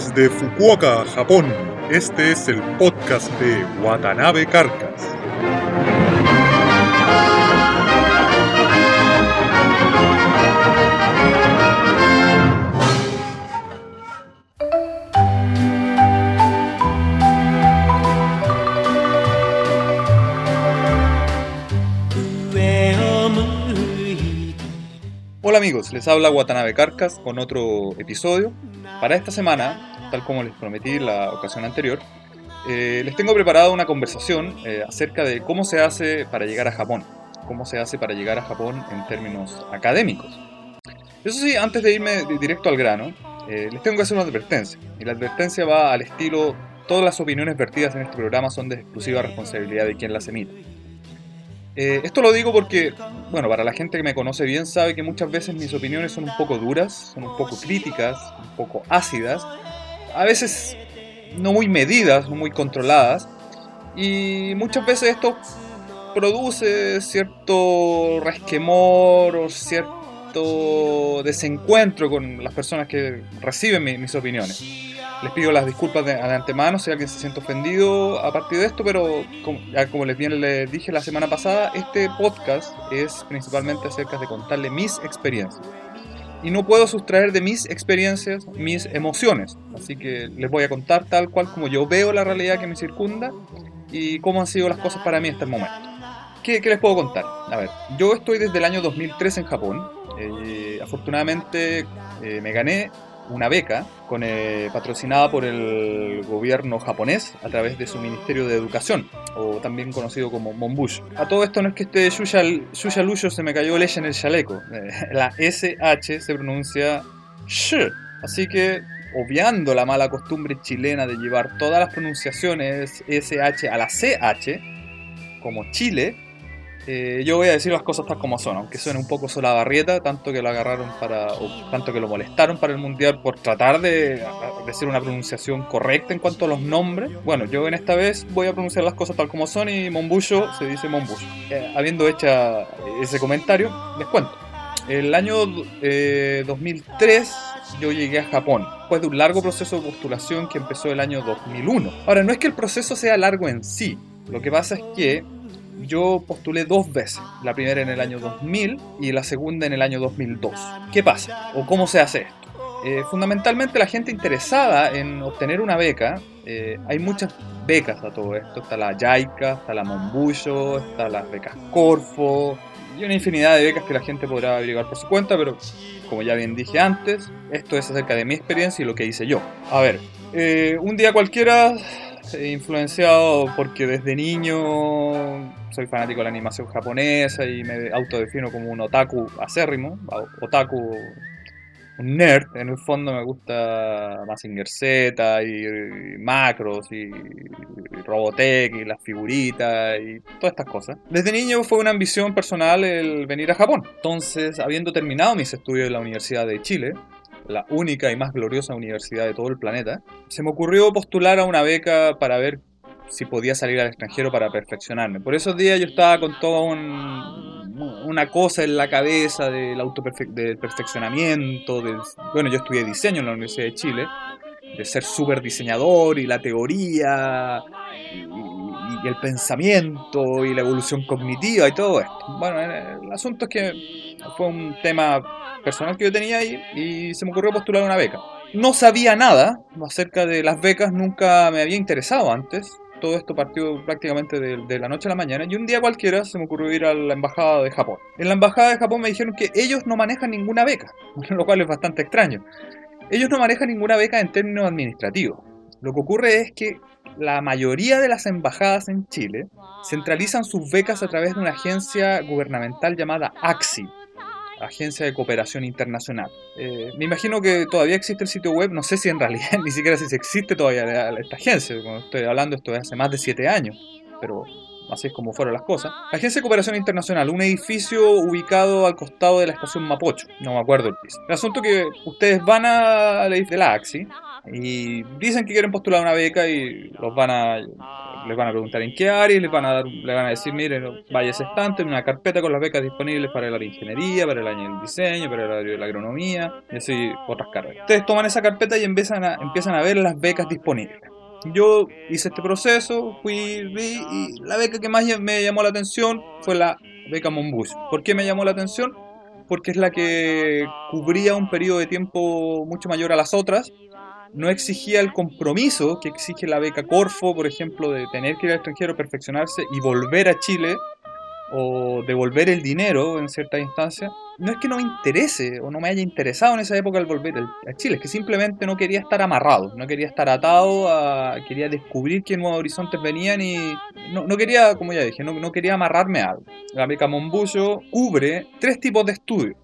Desde Fukuoka, Japón, este es el podcast de Watanabe Carcas. Hola amigos, les habla Watanabe Carcas con otro episodio. Para esta semana, tal como les prometí la ocasión anterior, eh, les tengo preparada una conversación eh, acerca de cómo se hace para llegar a Japón, cómo se hace para llegar a Japón en términos académicos. Eso sí, antes de irme directo al grano, eh, les tengo que hacer una advertencia. Y la advertencia va al estilo, todas las opiniones vertidas en este programa son de exclusiva responsabilidad de quien las emite. Eh, esto lo digo porque, bueno, para la gente que me conoce bien sabe que muchas veces mis opiniones son un poco duras, son un poco críticas, un poco ácidas, a veces no muy medidas, no muy controladas, y muchas veces esto produce cierto resquemor o cierto desencuentro con las personas que reciben mis opiniones. Les pido las disculpas de, antemano si alguien se siente ofendido a partir de esto, pero como, como les bien les dije la semana pasada, este podcast es principalmente acerca de contarle mis experiencias. Y no puedo sustraer de mis experiencias mis emociones. Así que les voy a contar tal cual como yo veo la realidad que me circunda y cómo han sido las cosas para mí hasta el momento. ¿Qué, qué les puedo contar? A ver, yo estoy desde el año 2003 en Japón. Eh, afortunadamente eh, me gané una beca con, eh, patrocinada por el gobierno japonés a través de su Ministerio de Educación, o también conocido como Monbush. A todo esto no es que este Yuya, Luyo se me cayó leche en el chaleco, eh, la SH se pronuncia sh, así que obviando la mala costumbre chilena de llevar todas las pronunciaciones SH a la CH, como Chile, eh, yo voy a decir las cosas tal como son, aunque suene un poco sola barrieta, tanto que lo agarraron para, o tanto que lo molestaron para el mundial por tratar de, de hacer una pronunciación correcta en cuanto a los nombres. Bueno, yo en esta vez voy a pronunciar las cosas tal como son y Monbusho se dice Monbusho. Eh, habiendo hecho ese comentario, les cuento. El año eh, 2003 yo llegué a Japón, después de un largo proceso de postulación que empezó el año 2001. Ahora, no es que el proceso sea largo en sí, lo que pasa es que yo postulé dos veces, la primera en el año 2000 y la segunda en el año 2002. ¿Qué pasa? ¿O cómo se hace esto? Eh, fundamentalmente la gente interesada en obtener una beca, eh, hay muchas becas a todo esto, está la JICA, está la Monbullo, está las becas Corfo, y una infinidad de becas que la gente podrá averiguar por su cuenta, pero como ya bien dije antes, esto es acerca de mi experiencia y lo que hice yo. A ver, eh, un día cualquiera influenciado porque desde niño soy fanático de la animación japonesa y me autodefino como un otaku acérrimo, otaku, un nerd. En el fondo me gusta Mazinger Z y, Macros y, Robotech y las figuritas y todas estas cosas. Desde niño fue una ambición personal el venir a Japón. Entonces, habiendo terminado mis estudios en la Universidad de Chile, la única y más gloriosa universidad de todo el planeta, se me ocurrió postular a una beca para ver si podía salir al extranjero para perfeccionarme. Por esos días yo estaba con toda una cosa en la cabeza del, auto del perfeccionamiento. Bueno, yo estudié diseño en la Universidad de Chile, de ser súper diseñador y la teoría y, y, el pensamiento y la evolución cognitiva y todo esto. Bueno, el asunto es que fue un tema personal que yo tenía ahí y se me ocurrió postular una beca. No sabía nada acerca de las becas, nunca me había interesado antes. Todo esto partió prácticamente de, la noche a la mañana y un día cualquiera se me ocurrió ir a la embajada de Japón. En la embajada de Japón me dijeron que ellos no manejan ninguna beca, lo cual es bastante extraño. Ellos no manejan ninguna beca en términos administrativos. Lo que ocurre es que la mayoría de las embajadas en Chile centralizan sus becas a través de una agencia gubernamental llamada AXI, Agencia de Cooperación Internacional. Eh, me imagino que todavía existe el sitio web, no sé si en realidad ni siquiera si existe todavía esta agencia, estoy hablando esto de hace más de siete años, pero así es como fueron las cosas. Agencia de Cooperación Internacional, un edificio ubicado al costado de la estación Mapocho, no me acuerdo el piso. El asunto que ustedes van a la de la AXI y dicen que quieren postular una beca y los van a les van a preguntar en qué área y les van a dar, les van a decir, miren, vaya ese estante una carpeta con las becas disponibles para el área de ingeniería, para el área del diseño, para el área de la agronomía y así otras carreras. Ustedes toman esa carpeta y empiezan a, empiezan a ver las becas disponibles. Yo hice este proceso, fui, vi y la beca que más me llamó la atención fue la beca Monbus. ¿Por qué me llamó la atención? Porque es la que cubría un periodo de tiempo mucho mayor a las otras no exigía el compromiso que exige la beca Corfo, por ejemplo, de tener que ir al extranjero, perfeccionarse y volver a Chile o devolver el dinero en cierta instancia. No es que no me interese o no me haya interesado en esa época el volver a Chile, es que simplemente no quería estar amarrado, no quería estar atado, quería descubrir qué nuevos horizontes venían y no, quería, como ya dije, no, no quería amarrarme a algo. La beca Monbullo cubre tres tipos de estudios.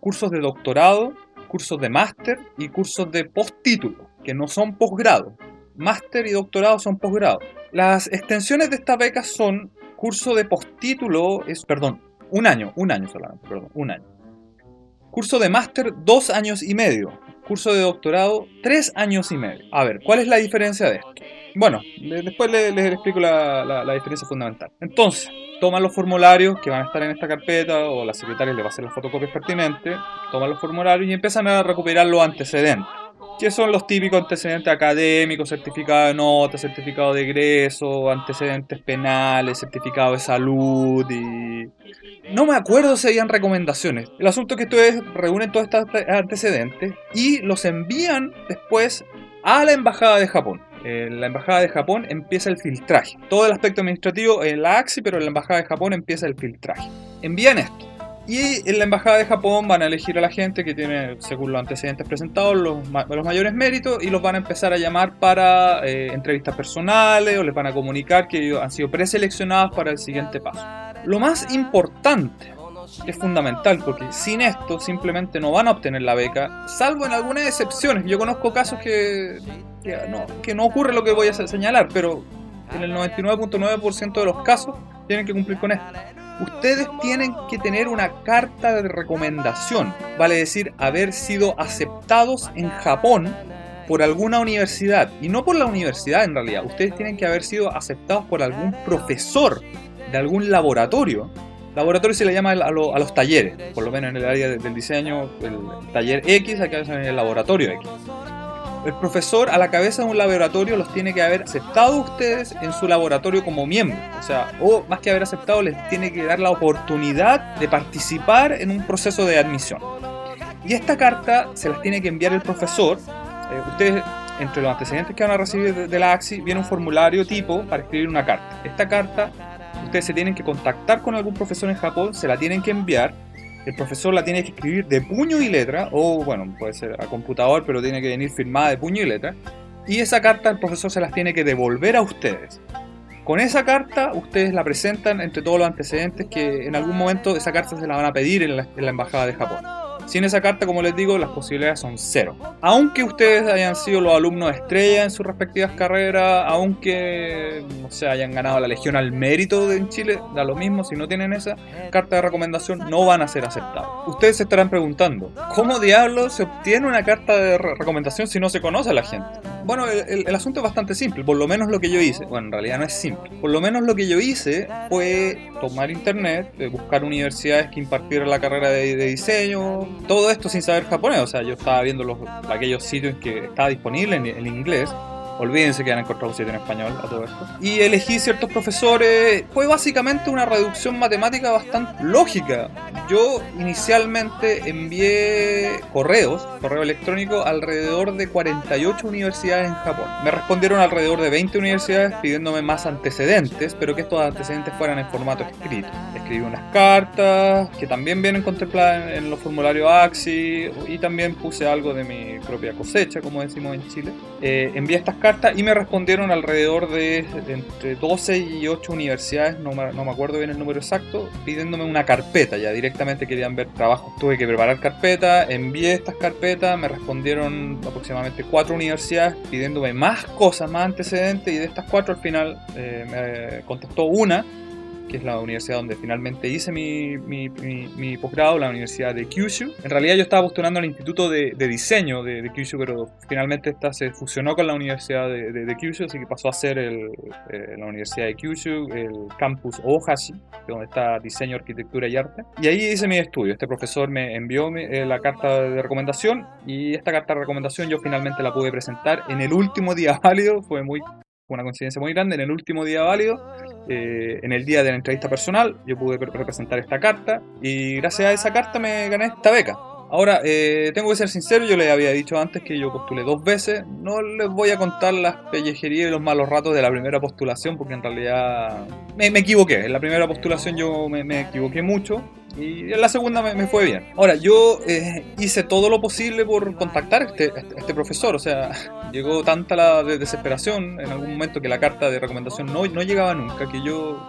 Cursos de doctorado, cursos de máster y cursos de postítulo, que no son posgrado. Máster y doctorado son posgrado. Las extensiones de estas becas son curso de postítulo, es, perdón, un año, un año solamente, perdón, un año. Curso de máster, dos años y medio. Curso de doctorado, tres años y medio. A ver, ¿cuál es la diferencia de esto? Bueno, después les, explico la, la, diferencia fundamental. Entonces, toman los formularios que van a estar en esta carpeta o la secretaria le va a hacer las fotocopias pertinentes, toman los formularios y empiezan a recuperar los antecedentes. Que son los típicos antecedentes académicos, certificado de nota, certificado de egreso, antecedentes penales, certificado de salud y... No me acuerdo si habían recomendaciones. El asunto es que ustedes reúnen todos estos antecedentes y los envían después a la Embajada de Japón en la Embajada de Japón empieza el filtraje. Todo el aspecto administrativo en la AXI, pero en la Embajada de Japón empieza el filtraje. Envían esto. Y en la Embajada de Japón van a elegir a la gente que tiene, según los antecedentes presentados, los, los mayores méritos y los van a empezar a llamar para eh, entrevistas personales o les van a comunicar que han sido preseleccionados para el siguiente paso. Lo más importante es fundamental porque sin esto simplemente no van a obtener la beca, salvo en algunas excepciones. Yo conozco casos que, que, no, ocurre lo que voy a señalar, pero en el 99.9% de los casos tienen que cumplir con esto. Ustedes tienen que tener una carta de recomendación, vale decir, haber sido aceptados en Japón por alguna universidad, y no por la universidad en realidad, ustedes tienen que haber sido aceptados por algún profesor de algún laboratorio Laboratorio se le llama a, los talleres, por lo menos en el área del diseño, el taller X, acá es el laboratorio X. El profesor a la cabeza de un laboratorio los tiene que haber aceptado ustedes en su laboratorio como miembro. O sea, o más que haber aceptado, les tiene que dar la oportunidad de participar en un proceso de admisión. Y esta carta se las tiene que enviar el profesor. Eh, ustedes, entre los antecedentes que van a recibir de la AXI, viene un formulario tipo para escribir una carta. Esta carta ustedes se tienen que contactar con algún profesor en Japón, se la tienen que enviar, el profesor la tiene que escribir de puño y letra, o bueno, puede ser a computador, pero tiene que venir firmada de puño y letra, y esa carta el profesor se las tiene que devolver a ustedes. Con esa carta ustedes la presentan entre todos los antecedentes que en algún momento esa carta se la van a pedir en la, en la embajada de Japón. Sin esa carta, como les digo, las posibilidades son cero. Aunque ustedes hayan sido los alumnos estrella en sus respectivas carreras, aunque no sé, hayan ganado la Legión al Mérito en Chile, da lo mismo, si no tienen esa carta de recomendación, no van a ser aceptados. Ustedes se estarán preguntando, ¿cómo diablos se obtiene una carta de recomendación si no se conoce a la gente? Bueno, el, asunto es bastante simple, por lo menos lo que yo hice. Bueno, en realidad no es simple. Por lo menos lo que yo hice fue tomar internet, eh, buscar universidades que impartieran la carrera de, diseño, todo esto sin saber japonés. O sea, yo estaba viendo los, aquellos sitios que estaba disponible en inglés Olvídense que han encontrado un sitio en español a todo esto. Y elegí ciertos profesores. Fue básicamente una reducción matemática bastante lógica. Yo inicialmente envié correos, correo electrónico, alrededor de 48 universidades en Japón. Me respondieron alrededor de 20 universidades pidiéndome más antecedentes, pero que estos antecedentes fueran en formato escrito. Escribí unas cartas que también vienen contempladas en los formularios AXI y también puse algo de mi propia cosecha, como decimos en Chile. Eh, envié estas cartas y me respondieron alrededor de, entre 12 y 8 universidades, no me, no me, acuerdo bien el número exacto, pidiéndome una carpeta. Ya directamente querían ver trabajos. Tuve que preparar carpeta, envié estas carpetas, me respondieron aproximadamente 4 universidades pidiéndome más cosas, más antecedentes y de estas 4 al final eh, me contestó una que es la universidad donde finalmente hice mi, mi, mi, posgrado, la Universidad de Kyushu. En realidad yo estaba postulando al Instituto de, de Diseño de, de, Kyushu, pero finalmente esta se fusionó con la Universidad de, de Kyushu, así que pasó a ser el, eh, la Universidad de Kyushu, el campus Ohashi, donde está Diseño, Arquitectura y Arte. Y ahí hice mi estudio. Este profesor me envió eh, la carta de recomendación y esta carta de recomendación yo finalmente la pude presentar en el último día válido. Fue muy una coincidencia muy grande. En el último día válido, eh, en el día de la entrevista personal, yo pude representar esta carta y gracias a esa carta me gané esta beca. Ahora, eh, tengo que ser sincero, yo les había dicho antes que yo postulé dos veces. No les voy a contar las pellejerías y los malos ratos de la primera postulación, porque en realidad me, equivoqué. En la primera postulación yo me, equivoqué mucho y en la segunda me, fue bien. Ahora, yo eh, hice todo lo posible por contactar a este, este, este, profesor. O sea, llegó tanta la desesperación en algún momento que la carta de recomendación no, no llegaba nunca, que yo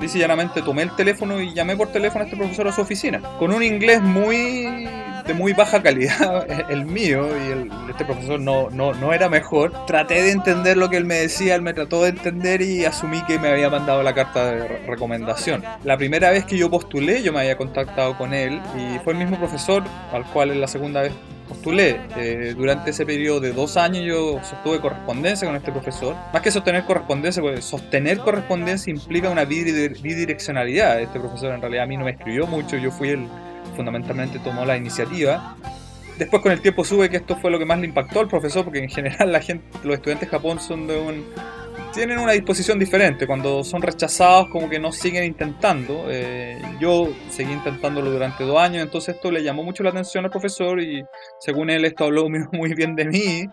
dice llanamente tomé el teléfono y llamé por teléfono a este profesor a su oficina. Con un inglés muy de muy baja calidad, el mío, y el, este profesor no, no, no era mejor. Traté de entender lo que él me decía, él me trató de entender y asumí que me había mandado la carta de recomendación. La primera vez que yo postulé, yo me había contactado con él y fue el mismo profesor al cual en la segunda vez postulé. Eh, durante ese periodo de dos años yo sostuve correspondencia con este profesor. Más que sostener correspondencia, pues sostener correspondencia implica una bidireccionalidad. Este profesor en realidad a mí no me escribió mucho, yo fui el fundamentalmente tomó la iniciativa. Después con el tiempo sube que esto fue lo que más le impactó al profesor, porque en general la gente, los estudiantes de Japón son de un tienen una disposición diferente. Cuando son rechazados, como que no siguen intentando. Eh, yo seguí intentándolo durante dos años, entonces esto le llamó mucho la atención al profesor y según él esto habló muy bien de mí.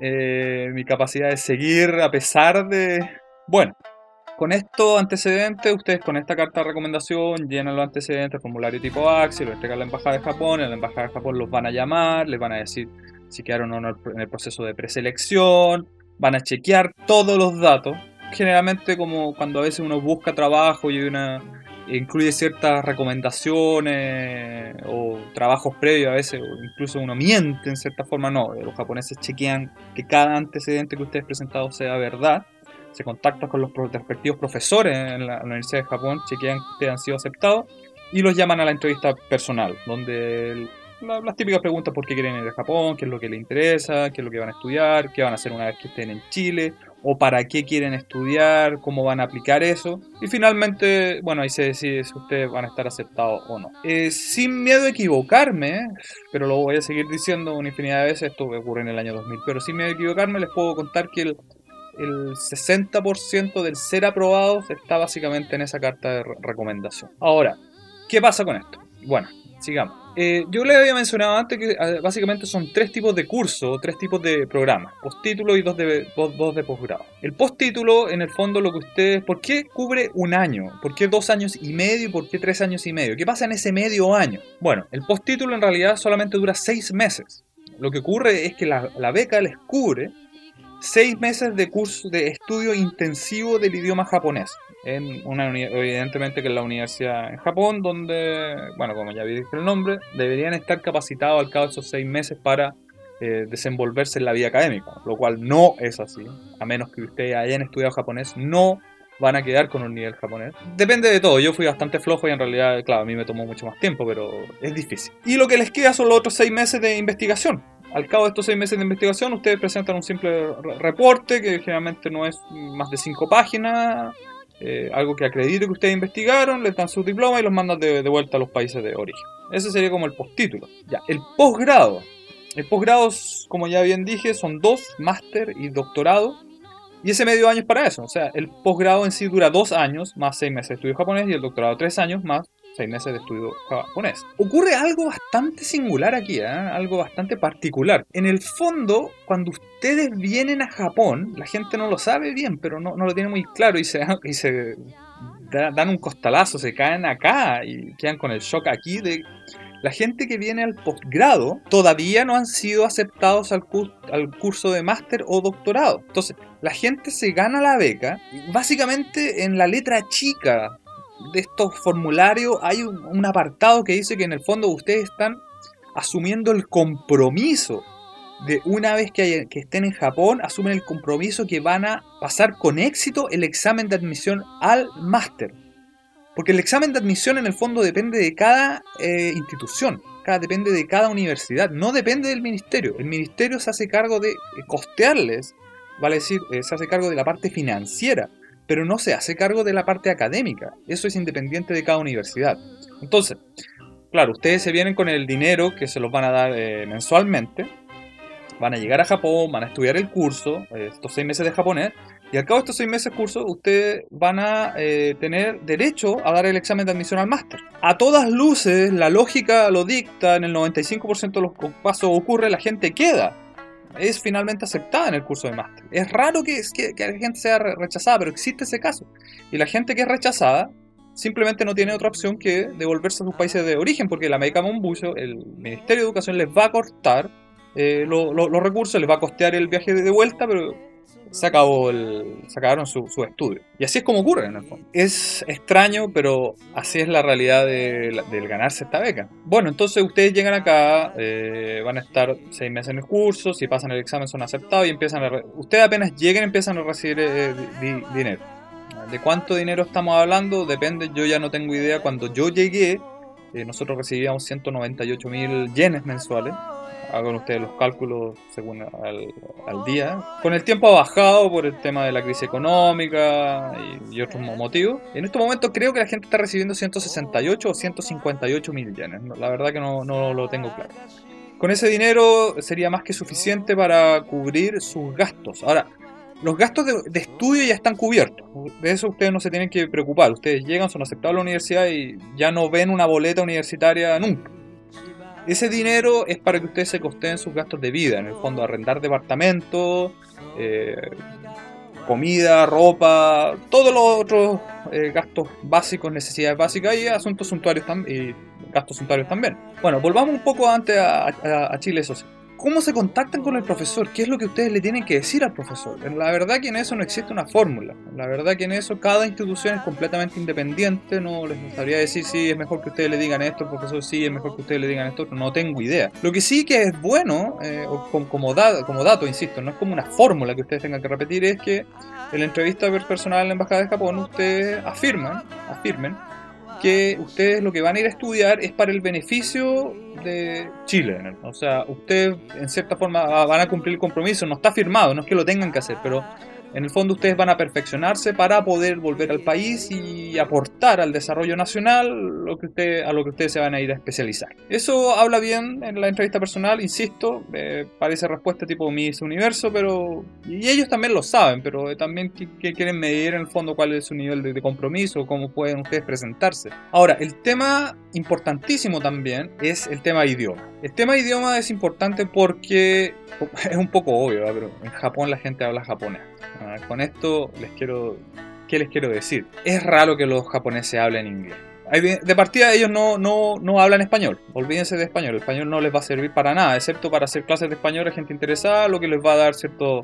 Eh, mi capacidad de seguir a pesar de... Bueno, con estos antecedentes, ustedes con esta carta de recomendación llenan los antecedentes, formulario tipo AXI, lo entregan a la Embajada de Japón, en la Embajada de Japón los van a llamar, les van a decir si quedaron o no en el proceso de preselección, van a chequear todos los datos. Generalmente como cuando a veces uno busca trabajo y una incluye ciertas recomendaciones o trabajos previos a veces, incluso uno miente en cierta forma, no, los japoneses chequean que cada antecedente que ustedes presentado sea verdad, se contactan con los respectivos profesores en la, Universidad de Japón, chequean que han sido aceptados y los llaman a la entrevista personal, donde las típicas preguntas por qué quieren ir a Japón, qué es lo que les interesa, qué es lo que van a estudiar, qué van a hacer una vez que estén en Chile, o para qué quieren estudiar, cómo van a aplicar eso. Y finalmente, bueno, ahí se decide si ustedes van a estar aceptados o no. Eh, sin miedo a equivocarme, pero lo voy a seguir diciendo una infinidad de veces, esto ocurre en el año 2000, pero sin miedo a equivocarme les puedo contar que el, el 60% del ser aprobado está básicamente en esa carta de recomendación. Ahora, ¿qué pasa con esto? Bueno, sigamos. Eh, yo les había mencionado antes que ah, básicamente son tres tipos de cursos, tres tipos de programas, postítulo y dos de, dos, de posgrado. El postítulo, en el fondo, lo que ustedes... ¿Por qué cubre un año? ¿Por qué dos años y medio? ¿Por qué tres años y medio? ¿Qué pasa en ese medio año? Bueno, el postítulo en realidad solamente dura seis meses. Lo que ocurre es que la, la beca les cubre seis meses de curso de estudio intensivo del idioma japonés en una evidentemente que es la universidad en Japón, donde, bueno, como ya dije el nombre, deberían estar capacitados al cabo de esos seis meses para eh, desenvolverse en la vida académica, lo cual no es así, a menos que ustedes hayan estudiado japonés, no van a quedar con un nivel japonés. Depende de todo, yo fui bastante flojo y en realidad, claro, a mí me tomó mucho más tiempo, pero es difícil. Y lo que les queda son los otros seis meses de investigación. Al cabo de estos seis meses de investigación, ustedes presentan un simple reporte que generalmente no es más de cinco páginas eh, algo que acredite que ustedes investigaron, les dan su diploma y los mandan de, vuelta a los países de origen. Ese sería como el postítulo. Ya, el posgrado. El posgrado, como ya bien dije, son dos, máster y doctorado. Y ese medio año es para eso. O sea, el posgrado en sí dura dos años, más seis meses de estudio japonés, y el doctorado tres años, más seis meses de estudio japonés. Ocurre algo bastante singular aquí, ¿eh? algo bastante particular. En el fondo, cuando ustedes vienen a Japón, la gente no lo sabe bien, pero no, lo tiene muy claro y se, y se dan un costalazo, se caen acá y quedan con el shock aquí de la gente que viene al posgrado todavía no han sido aceptados al, al curso de máster o doctorado. Entonces, la gente se gana la beca básicamente en la letra chica de estos formularios hay un, apartado que dice que en el fondo ustedes están asumiendo el compromiso de una vez que, que, estén en Japón, asumen el compromiso que van a pasar con éxito el examen de admisión al máster. Porque el examen de admisión en el fondo depende de cada eh, institución, cada, depende de cada universidad, no depende del ministerio. El ministerio se hace cargo de costearles, vale decir, eh, se hace cargo de la parte financiera, pero no se hace cargo de la parte académica. Eso es independiente de cada universidad. Entonces, claro, ustedes se vienen con el dinero que se los van a dar eh, mensualmente, van a llegar a Japón, van a estudiar el curso, estos seis meses de japonés, y al cabo de estos seis meses de curso, ustedes van a eh, tener derecho a dar el examen de admisión al máster. A todas luces, la lógica lo dicta, en el 95% de los casos ocurre, la gente queda. Es finalmente aceptada en el curso de máster. Es raro que, que, que la gente sea rechazada, pero existe ese caso. Y la gente que es rechazada simplemente no tiene otra opción que devolverse a sus países de origen, porque la Meca Monbucho, el Ministerio de Educación les va a cortar eh, los recursos, les va a costear el viaje de vuelta, pero se, acabó el, se acabaron su, su, estudio. Y así es como ocurre en el fondo. Es extraño, pero así es la realidad de, del ganarse esta beca. Bueno, entonces ustedes llegan acá, eh, van a estar seis meses en el curso, si pasan el examen son aceptados y empiezan a... Ustedes apenas lleguen empiezan a recibir eh, dinero. ¿De cuánto dinero estamos hablando? Depende, yo ya no tengo idea. Cuando yo llegué, eh, nosotros recibíamos 198 mil yenes mensuales hagan ustedes los cálculos según al, día. Con el tiempo ha bajado por el tema de la crisis económica y, otros motivos. En este momento creo que la gente está recibiendo 168 o 158 mil yenes. La verdad que no, lo tengo claro. Con ese dinero sería más que suficiente para cubrir sus gastos. Ahora, los gastos de, estudio ya están cubiertos. De eso ustedes no se tienen que preocupar. Ustedes llegan, son aceptados a la universidad y ya no ven una boleta universitaria nunca. Ese dinero es para que ustedes se costeen sus gastos de vida, en el fondo arrendar departamentos, eh, comida, ropa, todos los otros eh, gastos básicos, necesidades básicas y asuntos suntuarios y gastos suntuarios también. Bueno, volvamos un poco antes a Chile, eso sí. ¿Cómo se contactan con el profesor? ¿Qué es lo que ustedes le tienen que decir al profesor? La verdad que en eso no existe una fórmula. La verdad que en eso cada institución es completamente independiente. No les sabría decir si es mejor que ustedes le digan esto, el profesor sí, es mejor que ustedes le digan esto. No tengo idea. Lo que sí que es bueno, eh, como, como, como dato, insisto, no es como una fórmula que ustedes tengan que repetir, es que en la entrevista personal en la Embajada de Japón ustedes afirman, afirmen que ustedes lo que van a ir a estudiar es para el beneficio de Chile. O sea, ustedes en cierta forma van a cumplir el compromiso, no está firmado, no es que lo tengan que hacer, pero en el fondo ustedes van a perfeccionarse para poder volver al país y aportar al desarrollo nacional lo que usted, a lo que ustedes se van a ir a especializar. Eso habla bien en la entrevista personal, insisto, eh, parece respuesta tipo Miss Universo, pero... Y ellos también lo saben, pero también que, quieren medir en el fondo cuál es su nivel de, de compromiso, cómo pueden ustedes presentarse. Ahora, el tema importantísimo también es el tema idioma. El tema idioma es importante porque es un poco obvio, pero en Japón la gente habla japonés. Ah, con esto les quiero, ¿qué les quiero decir? Es raro que los japoneses hablen inglés. De partida ellos no, no, no hablan español, olvídense de español, el español no les va a servir para nada, excepto para hacer clases de español a gente interesada, lo que les va a dar cierto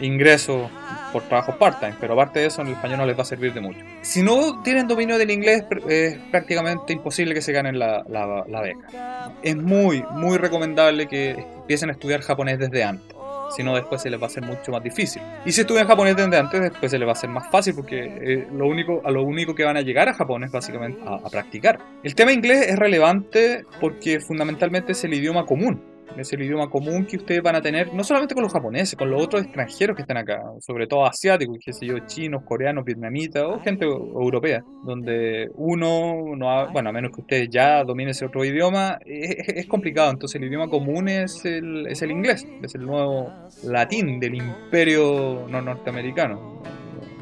ingreso por trabajo part-time, pero aparte de eso, en el español no les va a servir de mucho. Si no tienen dominio del inglés, es prácticamente imposible que se ganen la, la, la beca. Es muy, muy recomendable que empiecen a estudiar japonés desde antes si no después se les va a hacer mucho más difícil. Y si estudian japonés desde antes, después se les va a hacer más fácil porque eh, lo único, a lo único que van a llegar a Japón es básicamente a, a practicar. El tema inglés es relevante porque fundamentalmente es el idioma común es el idioma común que ustedes van a tener, no solamente con los japoneses, con los otros extranjeros que están acá, sobre todo asiáticos, qué sé yo, chinos, coreanos, vietnamitas o gente europea, donde uno, no bueno, a menos que ustedes ya dominen ese otro idioma, es, complicado. Entonces el idioma común es el, es el inglés, es el nuevo latín del imperio no norteamericano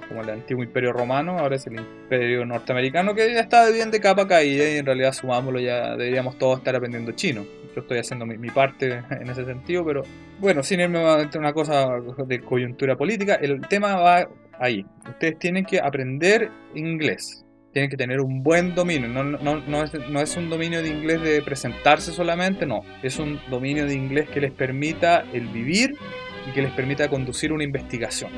como el antiguo imperio romano, ahora es el imperio norteamericano que ya está bien de capa caída y en realidad sumámoslo ya deberíamos todos estar aprendiendo chino estoy haciendo mi, parte en ese sentido, pero bueno, sin irme a una cosa de coyuntura política, el tema va ahí. Ustedes tienen que aprender inglés. Tienen que tener un buen dominio. No, no, no, es, no es un dominio de inglés de presentarse solamente, no. Es un dominio de inglés que les permita el vivir y que les permita conducir una investigación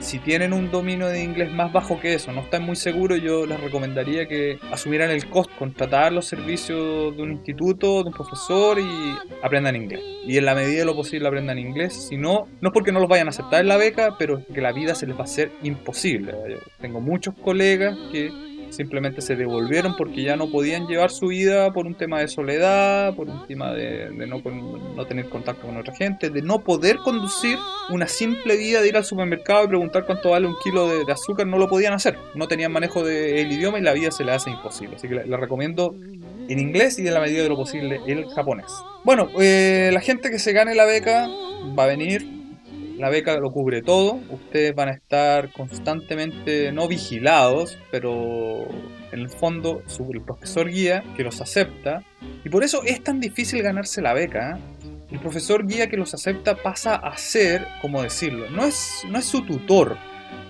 si tienen un dominio de inglés más bajo que eso, no están muy seguros, yo les recomendaría que asumieran el costo, contratar los servicios de un instituto, de un profesor y aprendan inglés. Y en la medida de lo posible aprendan inglés. Si no, no es porque no los vayan a aceptar en la beca, pero que la vida se les va a hacer imposible. Tengo muchos colegas que simplemente se devolvieron porque ya no podían llevar su vida por un tema de soledad, por un tema de, no, no, tener contacto con otra gente, de no poder conducir una simple vida de ir al supermercado y preguntar cuánto vale un kilo de, azúcar, no lo podían hacer, no tenían manejo del idioma y la vida se les hace imposible. Así que les recomiendo en inglés y de la medida de lo posible el japonés. Bueno, eh, la gente que se gane la beca va a venir, la beca lo cubre todo, ustedes van a estar constantemente no vigilados, pero en el fondo el profesor guía que los acepta, y por eso es tan difícil ganarse la beca. ¿eh? El profesor guía que los acepta pasa a ser, como decirlo, no es, no es su tutor,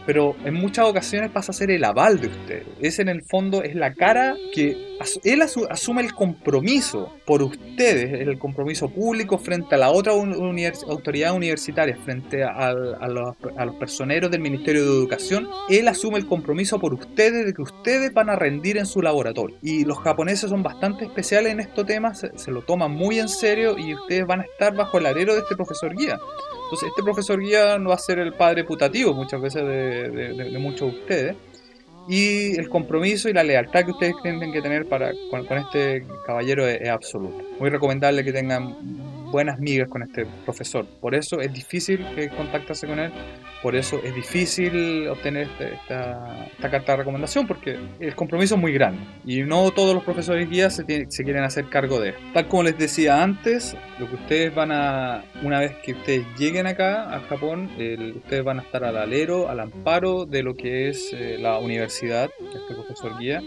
pero en muchas ocasiones pasa a ser el aval de usted. Es en el fondo, es la cara que él asume el compromiso por ustedes, el compromiso público frente a la otra autoridad universitaria, frente a, los, personeros del Ministerio de Educación. Él asume el compromiso por ustedes de que ustedes van a rendir en su laboratorio. Y los japoneses son bastante especiales en estos temas, se, lo toman muy en serio y ustedes van a estar bajo el alero de este profesor guía. Entonces, este profesor guía no va a ser el padre putativo muchas veces de, muchos de ustedes. Y el compromiso y la lealtad que ustedes tienen que tener para, con, este caballero es, es absoluta. Muy recomendable que tengan buenas migas con este profesor. Por eso es difícil contactarse con él, por eso es difícil obtener este, esta, carta de recomendación, porque el compromiso es muy grande y no todos los profesores guías se, quieren hacer cargo de él. Tal como les decía antes, lo que ustedes van a, una vez que ustedes lleguen acá a Japón, ustedes van a estar al alero, al amparo de lo que es eh, la universidad, este profesor guía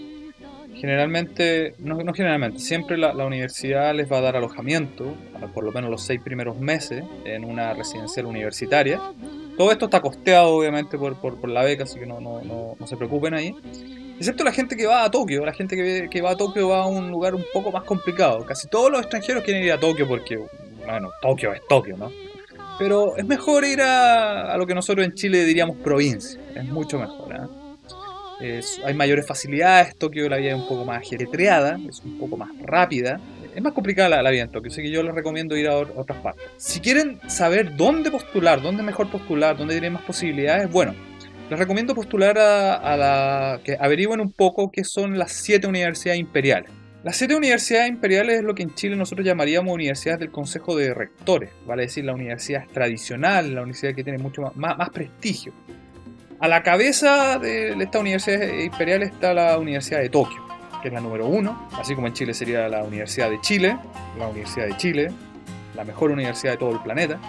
Generalmente, no, generalmente, siempre la, universidad les va a dar alojamiento, por lo menos los seis primeros meses, en una residencial universitaria. Todo esto está costeado, obviamente, por, por, la beca, así que no, no, no, se preocupen ahí. Excepto la gente que va a Tokio, la gente que, que va a Tokio va a un lugar un poco más complicado. Casi todos los extranjeros quieren ir a Tokio porque, bueno, Tokio es Tokio, ¿no? Pero es mejor ir a, a lo que nosotros en Chile diríamos provincia, es mucho mejor. ¿eh? Hay mayores facilidades, Tokio la vida es un poco más ajetreada, es un poco más rápida. Es más complicada la, vida en Tokio, así que yo les recomiendo ir a, otras partes. Si quieren saber dónde postular, dónde mejor postular, dónde tienen más posibilidades, bueno, les recomiendo postular a, la. que averigüen un poco qué son las siete universidades imperiales. Las siete universidades imperiales es lo que en Chile nosotros llamaríamos universidades del Consejo de Rectores, vale decir, la universidad tradicional, la universidad que tiene mucho más, más prestigio. A la cabeza de esta universidad imperial está la Universidad de Tokio, que es la número uno, así como en Chile sería la Universidad de Chile, la Universidad de Chile, la mejor universidad de todo el planeta.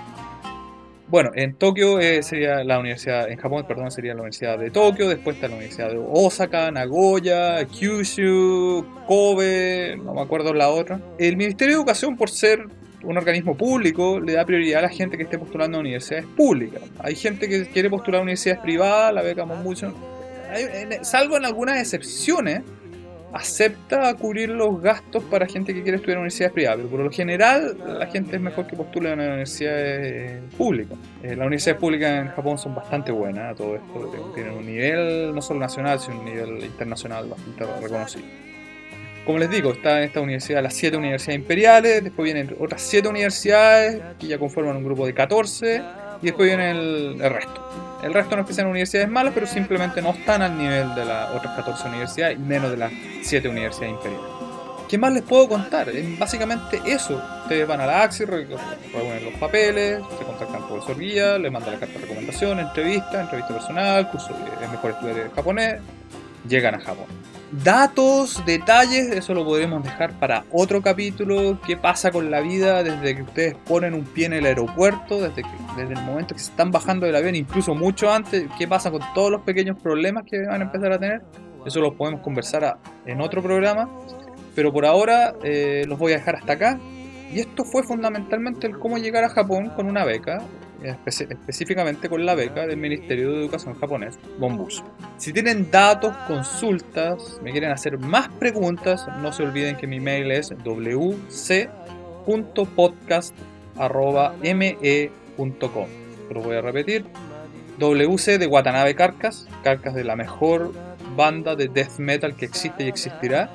Bueno, en Tokio eh, sería la universidad, en Japón, perdón, sería la Universidad de Tokio, después está la Universidad de Osaka, Nagoya, Kyushu, Kobe, no me acuerdo la otra. El Ministerio de Educación, por ser un organismo público le da prioridad a la gente que esté postulando a universidades públicas. Hay gente que quiere postular a universidades privadas, la beca mucho. Salvo en algunas excepciones, acepta cubrir los gastos para gente que quiere estudiar en universidades privadas, pero por lo general la gente es mejor que postule a universidades públicas. Eh, las universidades públicas en Japón son bastante buenas, todo esto tienen un nivel no solo nacional, sino un nivel internacional bastante reconocido. Como les digo, está en esta universidad las siete universidades imperiales, después vienen otras siete universidades que ya conforman un grupo de 14 y después viene el, resto. El resto no es que sean universidades malas, pero simplemente no están al nivel de las otras 14 universidades menos de las siete universidades imperiales. ¿Qué más les puedo contar? básicamente eso. Ustedes van a la AXI, reúnen los papeles, se contactan con el profesor guía, les mandan la carta de recomendación, entrevista, entrevista personal, curso de, es mejor estudiar japonés, llegan a Japón. Datos, detalles, eso lo podremos dejar para otro capítulo. ¿Qué pasa con la vida desde que ustedes ponen un pie en el aeropuerto? Desde, que, desde el momento que se están bajando del avión, incluso mucho antes. ¿Qué pasa con todos los pequeños problemas que van a empezar a tener? Eso lo podemos conversar en otro programa. Pero por ahora eh, los voy a dejar hasta acá. Y esto fue fundamentalmente el cómo llegar a Japón con una beca específicamente con la beca del Ministerio de Educación japonés, Bombus. Si tienen datos, consultas, me quieren hacer más preguntas, no se olviden que mi mail es wc.podcast.me.com. Lo voy a repetir. WC de Watanabe Carcas, Carcas de la mejor banda de death metal que existe y existirá.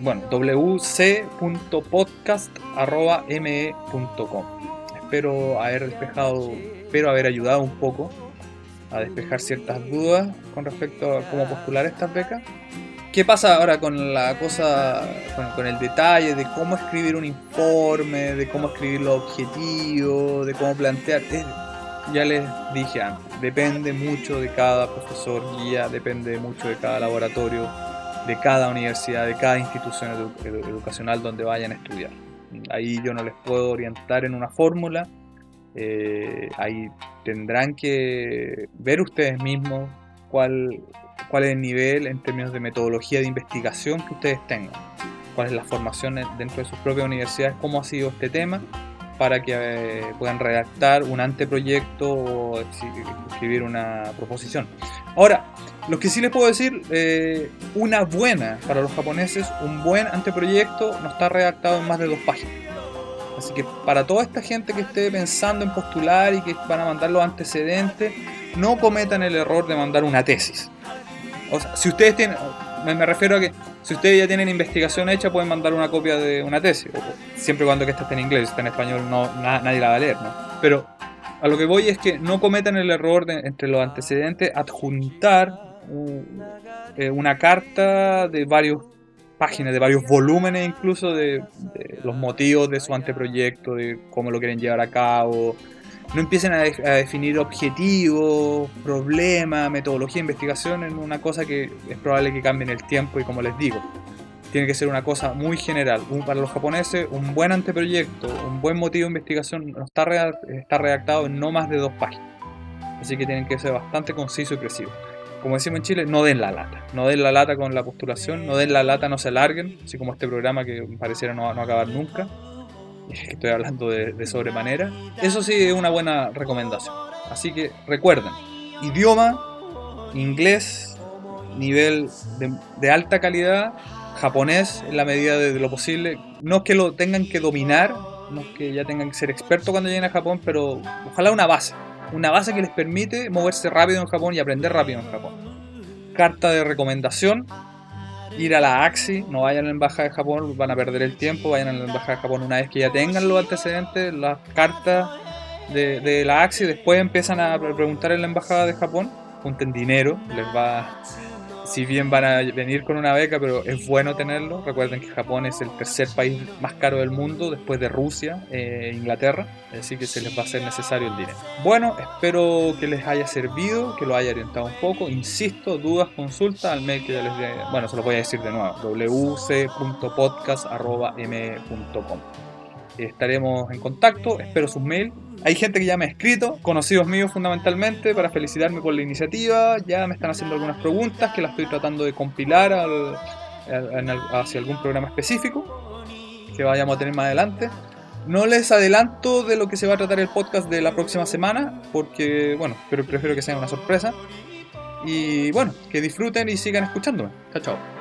Bueno, wc.podcast.me.com espero haber despejado, espero haber ayudado un poco a despejar ciertas dudas con respecto a cómo postular estas becas. ¿Qué pasa ahora con la cosa, con, el detalle de cómo escribir un informe, de cómo escribir los objetivos, de cómo plantear? ya les dije antes, depende mucho de cada profesor guía, depende mucho de cada laboratorio, de cada universidad, de cada institución educacional donde vayan a estudiar. Ahí yo no les puedo orientar en una fórmula, eh, ahí tendrán que ver ustedes mismos cuál, cuál es el nivel en términos de metodología de investigación que ustedes tengan, cuál es la formación dentro de sus propias universidades, cómo ha sido este tema, para que eh, puedan redactar un anteproyecto o escribir una proposición. Ahora, lo que sí les puedo decir, eh, una buena para los japoneses, un buen anteproyecto no está redactado en más de dos páginas. Así que para toda esta gente que esté pensando en postular y que van a mandar los antecedentes, no cometan el error de mandar una tesis. O sea, si ustedes tienen, me, refiero a que si ustedes ya tienen investigación hecha, pueden mandar una copia de una tesis, siempre cuando que esté en inglés, si está en español, no, nadie la va a leer, ¿no? Pero a lo que voy es que no cometan el error entre los antecedentes adjuntar eh, una carta de varios páginas, de varios volúmenes incluso de, los motivos de su anteproyecto, de cómo lo quieren llevar a cabo. No empiecen a, definir objetivos, problemas, metodología de investigación en una cosa que es probable que cambie en el tiempo y como les digo, tiene que ser una cosa muy general. para los japoneses, un buen anteproyecto, un buen motivo de investigación está, está redactado en no más de dos páginas. Así que tienen que ser bastante conciso y preciso como decimos en Chile, no den la lata. No den la lata con la postulación, no den la lata, no se larguen, así como este programa que pareciera no, no acabar nunca. Estoy hablando de, sobremanera. Eso sí es una buena recomendación. Así que recuerden, idioma, inglés, nivel de, alta calidad, japonés en la medida de, lo posible. No es que lo tengan que dominar, no es que ya tengan que ser expertos cuando lleguen a Japón, pero ojalá una base una base que les permite moverse rápido en Japón y aprender rápido en Japón. Carta de recomendación, ir a la AXI, no vayan a la Embajada de Japón, van a perder el tiempo, vayan a la Embajada de Japón una vez que ya tengan los antecedentes, las cartas de, de la AXI, después empiezan a preguntar en la Embajada de Japón, junten dinero, les va si bien van a venir con una beca, pero es bueno tenerlo. Recuerden que Japón es el tercer país más caro del mundo después de Rusia e Inglaterra, así que se les va a hacer necesario el dinero. Bueno, espero que les haya servido, que lo haya orientado un poco. Insisto, dudas, consultas al mail que ya les de, bueno, se lo voy a decir de nuevo, wc.podcast.m.com. Estaremos en contacto, espero sus mails hay gente que ya me ha escrito, conocidos míos fundamentalmente, para felicitarme por la iniciativa. Ya me están haciendo algunas preguntas que las estoy tratando de compilar hacia algún programa específico que vayamos a tener más adelante. No les adelanto de lo que se va a tratar el podcast de la próxima semana, porque, bueno, pero prefiero que sea una sorpresa. Y bueno, que disfruten y sigan escuchándome. Chao, chao.